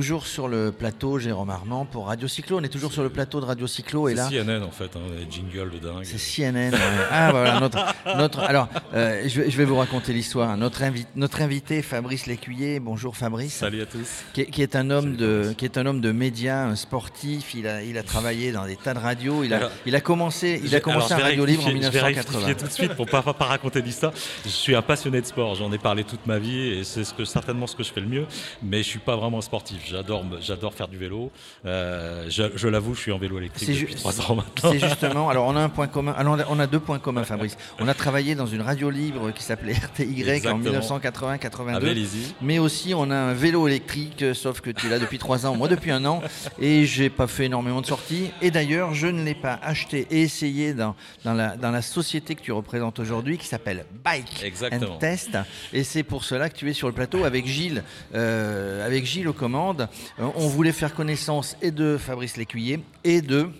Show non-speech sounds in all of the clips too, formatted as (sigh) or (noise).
Toujours sur le plateau, Jérôme Armand pour Radio Cyclo. On est toujours sur le plateau de Radio Cyclo et là. C'est CNN en fait, hein, les jingles de dingue. C'est CNN. Ah voilà notre notre. Alors euh, je, vais, je vais vous raconter l'histoire. Notre invité, notre invité Fabrice Lécuyer. Bonjour Fabrice. Salut à tous. Qui est, qui est un homme de qui est un homme de médias, un sportif. Il a il a travaillé dans des tas de radios. Il a Alors, il a commencé il a commencé alors, à Radio Libre en rectifier- Je vais 1980. tout de suite pour pas, pas, pas raconter l'histoire. Je suis un passionné de sport, j'en ai parlé toute ma vie et c'est ce que, certainement ce que je fais le mieux, mais je suis pas vraiment sportif. J'adore, j'adore faire du vélo. Euh, je je l'avoue, je suis en vélo électrique depuis trois ans maintenant. C'est justement. Alors, on a un point (laughs) commun. Alors, on a- deux points communs, Fabrice. On a travaillé dans une radio libre qui s'appelait RTY en Exactement. 1980-82. À Vélizy. Mais aussi, on a un vélo électrique, sauf que tu l'as depuis trois ans, moi depuis un an, et j'ai pas fait énormément de sorties. Et d'ailleurs, je ne l'ai pas acheté et essayé dans, dans, la, dans la société que tu représentes aujourd'hui, qui s'appelle Bike Exactement. and Test. Et c'est pour cela que tu es sur le plateau avec Gilles, euh, avec Gilles aux commandes. Euh, on voulait faire connaissance et de Fabrice Lécuyer et de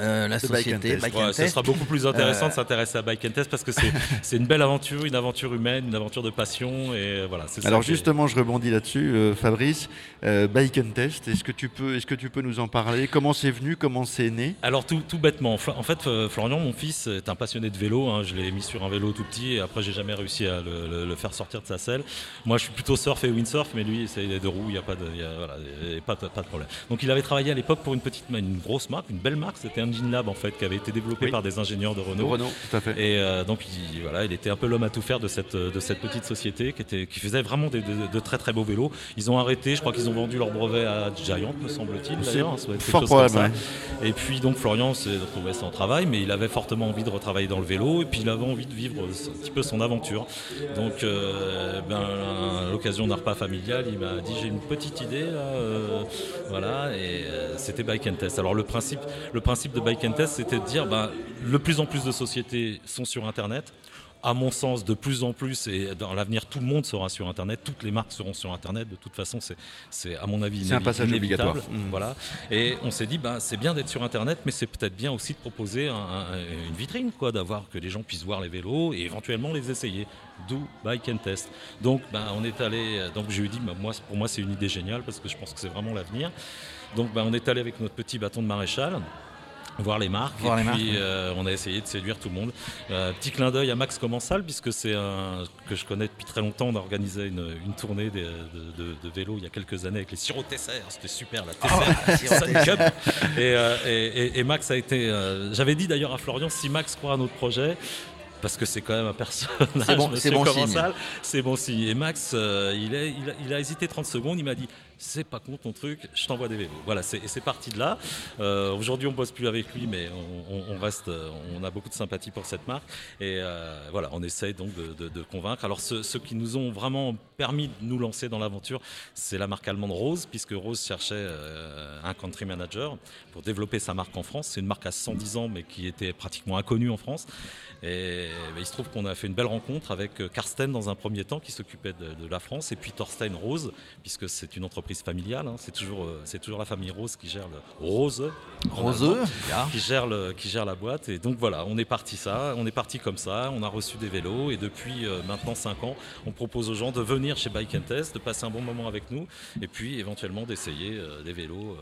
euh, la De Bike and société Test. Bike Ouais, ce Test. sera beaucoup plus intéressant Euh, de s'intéresser à Bike and Test parce que c'est (laughs) c'est une belle aventure, une aventure humaine, une aventure de passion et voilà. c'est ça Alors est- justement, je rebondis là-dessus, euh, Fabrice. Euh, Bike and Test, est-ce que tu peux, est-ce que tu peux nous en parler? Comment c'est venu? Comment c'est né? Alors tout, tout bêtement, en fait euh, Florian, mon fils, est un passionné de vélo. hein. Je l'ai mis sur un vélo tout petit et après j'ai jamais réussi à le, le- le faire sortir de sa selle. Moi je suis plutôt surf et windsurf, mais lui c'est les deux roues, il n'y a pas de, il y a- voilà, il y a pas, de- pas de problème. Donc il avait travaillé à l'époque pour une petite, une grosse marque, une belle marque, c'était Engine Lab en fait, qui avait été développé Oui. par des ingénieurs de Renault. Renault, tout à fait. Et euh, donc il, voilà, il était un peu l'homme à tout faire de cette, de cette petite société qui, était, qui faisait vraiment des- de, de très très beaux vélos. Ils ont arrêté, je crois qu'ils ont vendu leur brevet à Giant, me semble-t-il. D'ailleurs, quelque fort probable. Et puis donc Florian s'est retrouvé sans travail, mais il avait fortement envie de retravailler dans le vélo et puis il avait envie de vivre un petit peu son aventure. Donc euh, ben, à l'occasion d'un repas familial, il m'a dit j'ai une petite idée là, euh, voilà, et euh, c'était Bike and Test. Alors le principe, le principe de Bike and Test, c'était de dire ben, le plus en plus de sociétés sont sur Internet. À mon sens, de plus en plus, et dans l'avenir, tout le monde sera sur Internet, toutes les marques seront sur Internet. De toute façon, c'est, à mon avis, C'est un passage obligatoire. Voilà. Et on s'est dit, ben, c'est bien d'être sur Internet, mais c'est peut-être bien aussi de proposer un- un- une vitrine, quoi, d'avoir que les gens puissent voir les vélos et éventuellement les essayer. D'où Bike and Test. Donc, ben, on est allé. Donc, je lui ai dit, ben, moi, pour moi, c'est une idée géniale parce que je pense que c'est vraiment l'avenir. Donc, ben, on est allé avec notre petit bâton de maréchal voir les marques. Voir et les puis marques, euh, on a essayé de séduire tout le monde. Euh, petit clin d'œil à Max Commensal puisque c'est un que je connais depuis très longtemps. On a organisé une, une tournée de, de, de- de vélo il y a quelques années avec les Siro Tesser. C'était super la Tesser Cup. et, euh, et- et- Max a été j'avais dit d'ailleurs à Florian si Max croit à notre projet parce que c'est quand même un personnage, C'est bon- c'est bon Commensal, c'est bon signe. Et Max, euh, il, est- il a, il a hésité 30 secondes, il m'a dit c'est pas con ton truc, je t'envoie des vélos. Voilà, c'est parti de là. Euh, Aujourd'hui, on bosse plus avec lui, mais on, on- on reste, euh, on a beaucoup de sympathie pour cette marque. Et euh, voilà, on essaye donc de, de- de convaincre. Alors, ceux, ceux qui nous ont vraiment permis de nous lancer dans l'aventure, c'est la marque allemande Rose, puisque Rose cherchait un country manager pour développer sa marque en France. C'est une marque à 110 ans, mais qui était pratiquement inconnue en France. Et il se trouve qu'on a fait une belle rencontre avec euh, Karsten dans un premier temps qui s'occupait de, de la France et puis Thorstein Rose puisque c'est une entreprise familiale. hein. c'est toujours euh, c'est toujours la famille Rose qui gère le Rose. ja. qui gère le qui gère la boîte et donc voilà on est parti ça on est parti comme ça on a reçu des vélos et depuis euh, maintenant 5 ans on propose aux gens de venir chez Bike and Test de passer un bon moment avec nous et puis éventuellement d'essayer euh, des vélos euh,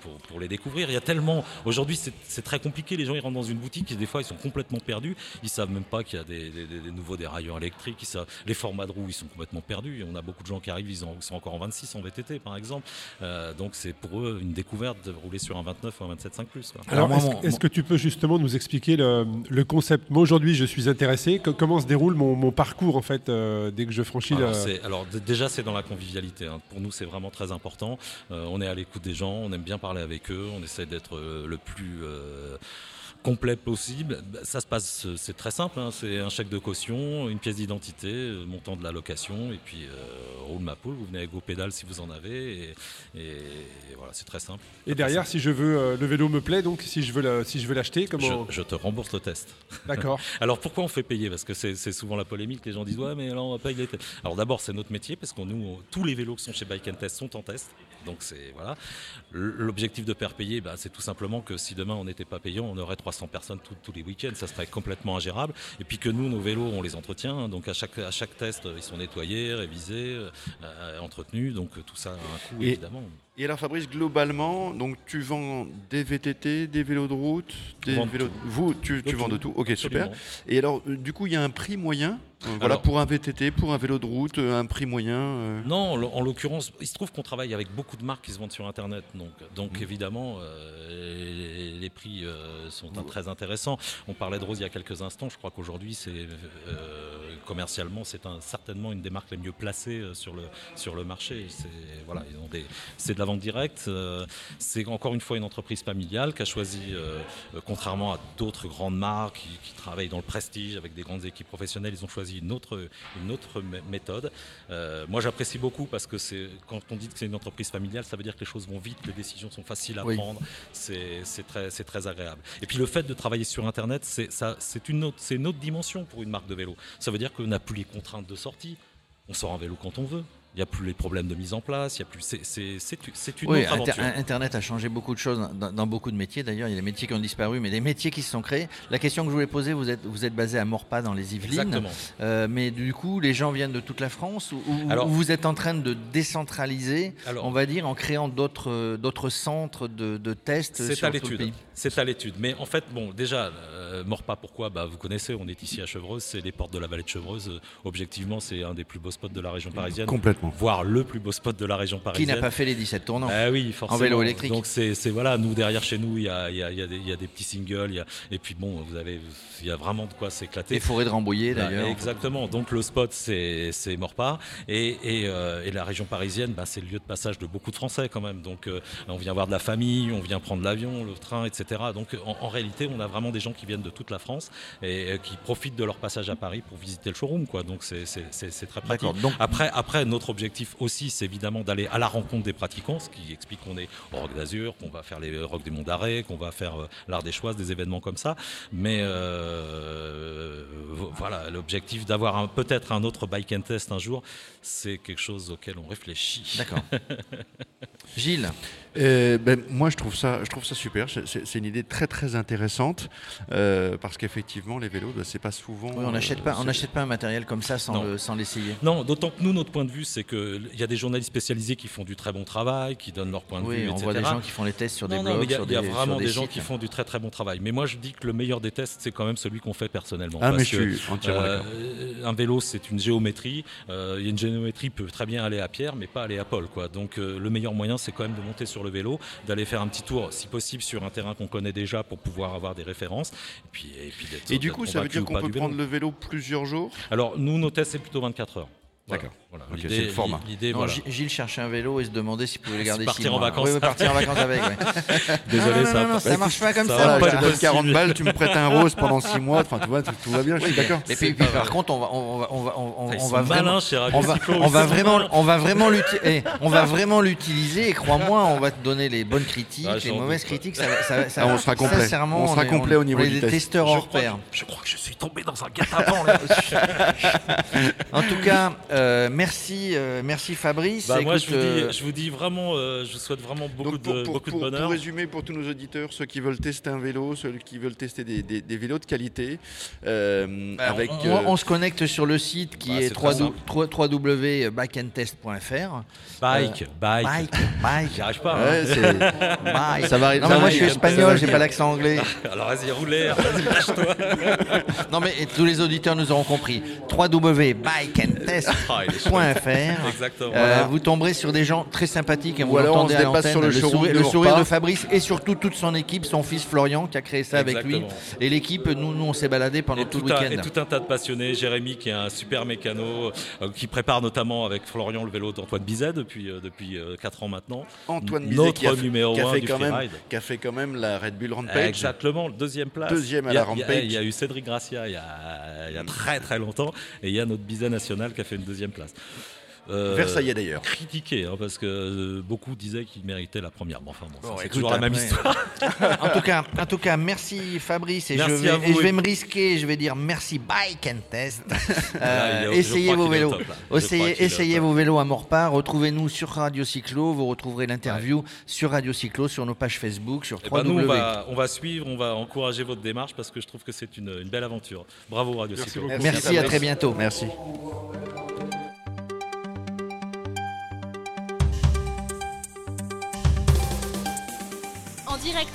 pour, pour les découvrir il y a tellement aujourd'hui c'est c'est très compliqué les gens ils rentrent dans une boutique et des fois ils sont complètement perdus ils savent même pas qu'il y a des, des- des- des nouveaux dérailleurs électriques les formats de roues ils sont complètement perdus on a beaucoup de gens qui arrivent ils, ont- ils sont encore en 26 en VTT par exemple Euh, donc c'est pour eux une découverte de rouler sur un 29 ou un 27.5 plus quoi. Alors, est-ce que tu peux justement nous expliquer le, le concept? Moi, aujourd'hui, je suis intéressé. Co- comment se déroule mon, mon parcours, en fait, euh, dès que je franchis Alors, alors, déjà, c'est dans la convivialité. hein. Pour nous, c'est vraiment très important. Euh, on est à l'écoute des gens, on aime bien parler avec eux, on essaie d'être le plus euh, complet possible. Ça se passe, c'est très simple. Hein. C'est un chèque de caution, une pièce d'identité, euh, montant de la location, et puis euh, roule ma poule. Vous venez avec vos pédales si vous en avez, et, et- et voilà, c'est très simple. Et derrière, si je veux, euh, le vélo me plaît, donc si je veux, la- si je veux l'acheter, comment je te rembourse le test. D'accord. (laughs) Alors pourquoi on fait payer? Parce que c'est souvent la polémique. Les gens disent ouais, mais alors on va payer les tests. Alors d'abord, c'est notre métier parce que nous, on- tous les vélos qui sont chez Bike and Test sont en test. Donc c'est voilà. L'objectif de faire payer, bah, c'est tout simplement que si demain on n'était pas payant, on aurait 300 personnes tous les week-ends. Ça serait complètement ingérable. Et puis que nous, nos vélos, on les entretient. hein. Donc à chaque à chaque test, ils sont nettoyés, révisés, euh, euh, entretenus. Donc tout ça a un coût Et- évidemment. Et alors Fabrice, globalement, donc tu vends des VTT, des vélos de route, des de vélos. tout. Vous, tu, tu vends de tout. Ok, super. Et alors, euh, du coup, il y a un prix moyen. voilà, Alors- pour un VTT, pour un vélo de route, un prix moyen. euh, Non, en l'o- en l'occurrence, il se trouve qu'on travaille avec beaucoup de marques qui se vendent sur Internet. Donc, donc Mm. évidemment, euh, les, prix euh, sont très intéressants. On parlait de Rose il y a quelques instants. Je crois qu'aujourd'hui, c'est euh, commercialement, c'est un- certainement une des marques les mieux placées euh, sur le, sur le marché. C'est voilà, ils ont des- c'est de la vente directe. euh, c'est encore une fois une entreprise familiale qui a choisi, euh, contrairement à d'autres grandes marques qui, qui travaillent dans le prestige avec des grandes équipes professionnelles, ils ont choisi une autre, une autre mé- méthode. Moi, j'apprécie beaucoup parce que c'est quand on dit que c'est une entreprise familiale, ça veut dire que les choses vont vite, les décisions sont faciles à Oui. prendre. C'est c'est très, c'est très agréable. Et puis le fait de travailler sur Internet, c'est ça- c'est une, autre- c'est une autre dimension pour une marque de vélo. Ça veut dire qu'on n'a plus les contraintes de sortie. On sort un vélo quand on veut. Il n'y a plus les problèmes de mise en place. Il y a plus. C'est c'est- c'est- c'est une Oui, autre Inter- aventure. Internet a changé beaucoup de choses dans, dans beaucoup de métiers. D'ailleurs, il y a des métiers qui ont disparu, mais des métiers qui se sont créés. La question que je voulais poser, vous êtes, vous êtes basé à Morpas dans les Yvelines. Exactement. Euh, mais du coup, les gens viennent de toute la France ou, ou- Alors- ou vous êtes en train de décentraliser, Alors- on va dire, en créant d'autres d'autres centres de, de tests C'est sur à tout le l'étude. pays? C'est à l'étude. Mais en fait, bon, déjà, euh, Morpas, pourquoi? Bah, Vous connaissez, on est ici à Chevreuse, c'est les portes de la vallée de Chevreuse. Euh, objectivement, c'est un des plus beaux spots de la région parisienne, Complètement. Voire le plus beau spot de la région Qui parisienne. n'a pas fait les 17 tournants Ah oui, forcément. vélo électrique. Donc c'est voilà, nous derrière chez nous, il y a, y a- y a y a des petits singles, il y a- et puis bon, vous avez, il y a vraiment de quoi s'éclater. Les forêts de Rambouillet, Bah, d'ailleurs. Exactement. Donc le spot, c'est Morpas. Et, et, euh, et la région parisienne, bah, c'est le lieu de passage de beaucoup de Français quand même. Donc euh, on vient voir de la famille, on vient prendre l'avion, le train, etc. Donc en, en réalité, on a vraiment des gens qui viennent de toute la France et euh, qui profitent de leur passage à Paris pour visiter le showroom. Quoi. Donc c'est très pratique. Donc, Après, après, notre objectif aussi, c'est évidemment d'aller à la rencontre des pratiquants, ce qui explique qu'on est au Rock d'Azur, qu'on va faire les Rock des Monts d'Arrêt, qu'on va faire euh, l'Art des Choix, des événements comme ça. Mais euh, vo- voilà, l'objectif d'avoir peut-être un autre bike and test un jour, c'est quelque chose auquel on réfléchit. d'accord. (laughs) Gilles, Euh, ben, moi, je trouve ça, je trouve ça super. C'est- une idée très très intéressante euh, parce qu'effectivement, les vélos, ben, c'est pas souvent. oui, on n'achète euh, pas, on c'est- n'achète pas un matériel comme ça sans Non. le- sans l'essayer. Non, d'autant que nous, notre point de vue, c'est qu'il y a des journalistes spécialisés qui font du très bon travail, qui donnent leur point de Oui, vue, on etc. voit des gens qui font les tests sur des non, blogs, non, mais il y a, sur il y a des- vraiment des, des gens qui font du très très bon travail. Mais moi, je dis que le meilleur des tests, c'est quand même celui qu'on fait personnellement. Ah, mais parce je que, suis entièrement d'accord. euh, un vélo, c'est une géométrie. Euh, il y a une géométrie peut très bien aller à Pierre, mais pas aller à Paul. Quoi. Donc, euh, le meilleur moyen, c'est quand même de monter sur le vélo, d'aller faire un petit tour, si possible, sur un terrain qu'on connaît déjà pour pouvoir avoir des références. Et puis, et puis Et du coup, ça veut dire qu'on peut prendre le vélo plusieurs jours? Alors, nous, nos tests, c'est plutôt 24 heures. D'accord. voilà. C'est le format. Non, voilà. Gi- Gilles cherchait un vélo et se demandait s'il pouvait le garder partir six en mois. vacances. Oui, oui, partir en vacances avec. ouais. (laughs) Désolé, non, non, ça non, ça marche pas comme ça ça. pas je être te donne possible. 40 balles, tu me prêtes un rose pendant 6 mois. Enfin, tu vois, tout, tout va bien, je suis d'accord. Et puis, puis, par contre, on va, on va, on va, on, Ils on sont va malins vraiment, on va, on vraiment, on va vraiment l'uti- eh, on va vraiment l'utiliser. Et crois-moi, on va te donner les bonnes critiques, Ah, les mauvaises critiques. Ça, Ah, on sera complet. sincèrement, On sera complet au niveau des test. testeurs hors pair. je crois que je suis tombé dans un guet-apens. là. (laughs) En tout cas, euh, merci, euh, merci Fabrice. Bah, moi, Écoute, je vous, dis, euh, je vous dis vraiment, euh, je vous souhaite vraiment beaucoup, pour, de, pour- beaucoup de pour- pour bonheur. résumer pour tous nos auditeurs, ceux qui veulent tester un vélo, ceux qui veulent tester des, des- des vélos de qualité, euh, bah, avec on, euh, on se connecte sur le site qui Bah, est www.backendtest.fr. Bike, bike. Bike, (laughs) bike, J'y arrive pas. ouais, hein. (laughs) bike. Ça va- Non, mais moi je suis espagnol, j'ai pas l'accent anglais. (laughs) Alors vas-y, roulez, vas-y, lâche-toi. Non mais tous les auditeurs nous auront compris. www.bikeandtest.fr (laughs) Point .fr. Exactement. Euh, vous tomberez sur des gens très sympathiques. hein, Ou vous alors, on l'entendez se à sur le le, sourire, de le sourire de Fabrice et surtout toute son équipe, son fils Florian qui a créé ça avec lui. Exactement. Et l'équipe, nous, nous on s'est baladé pendant Et tout tout, le un, et week-end. tout un tas de passionnés. Jérémy, qui est un super mécano, euh, qui prépare notamment avec Florian le vélo d'Antoine Bizet depuis, euh, depuis 4 ans maintenant. Antoine Bizet Notre qui a, fait- numéro qui a un fait du quand même, qui a fait quand même la Red Bull Rampage. Exactement, deuxième place. Deuxième à Il y a- la il y a- Rampage. Il y, a eu Cédric Gracia il y a, il y a très très longtemps, et il y a notre Bizet national qui a fait une deuxième place. Euh, Versaillais d'ailleurs. Critiqué, hein, parce que euh, beaucoup disaient qu'il méritait la première. Bon, enfin, bon, c'est toujours la même après- histoire. (laughs) en tout cas, en tout cas, merci Fabrice et, Merci je, vais, à vous. et je vais me risquer, je vais dire merci Bike and Test. (laughs) Euh, essayez vos vélos, top, essayez, essayez vos vélos à Morpa. Retrouvez-nous sur Radio Cyclo, vous retrouverez l'interview sur Radio Cyclo, sur nos pages Facebook, sur Eh ben, nous, 3W. on va, on va suivre, on va encourager votre démarche parce que je trouve que c'est une, une belle aventure. Bravo Radio Cyclo. Merci, à très bientôt. Merci.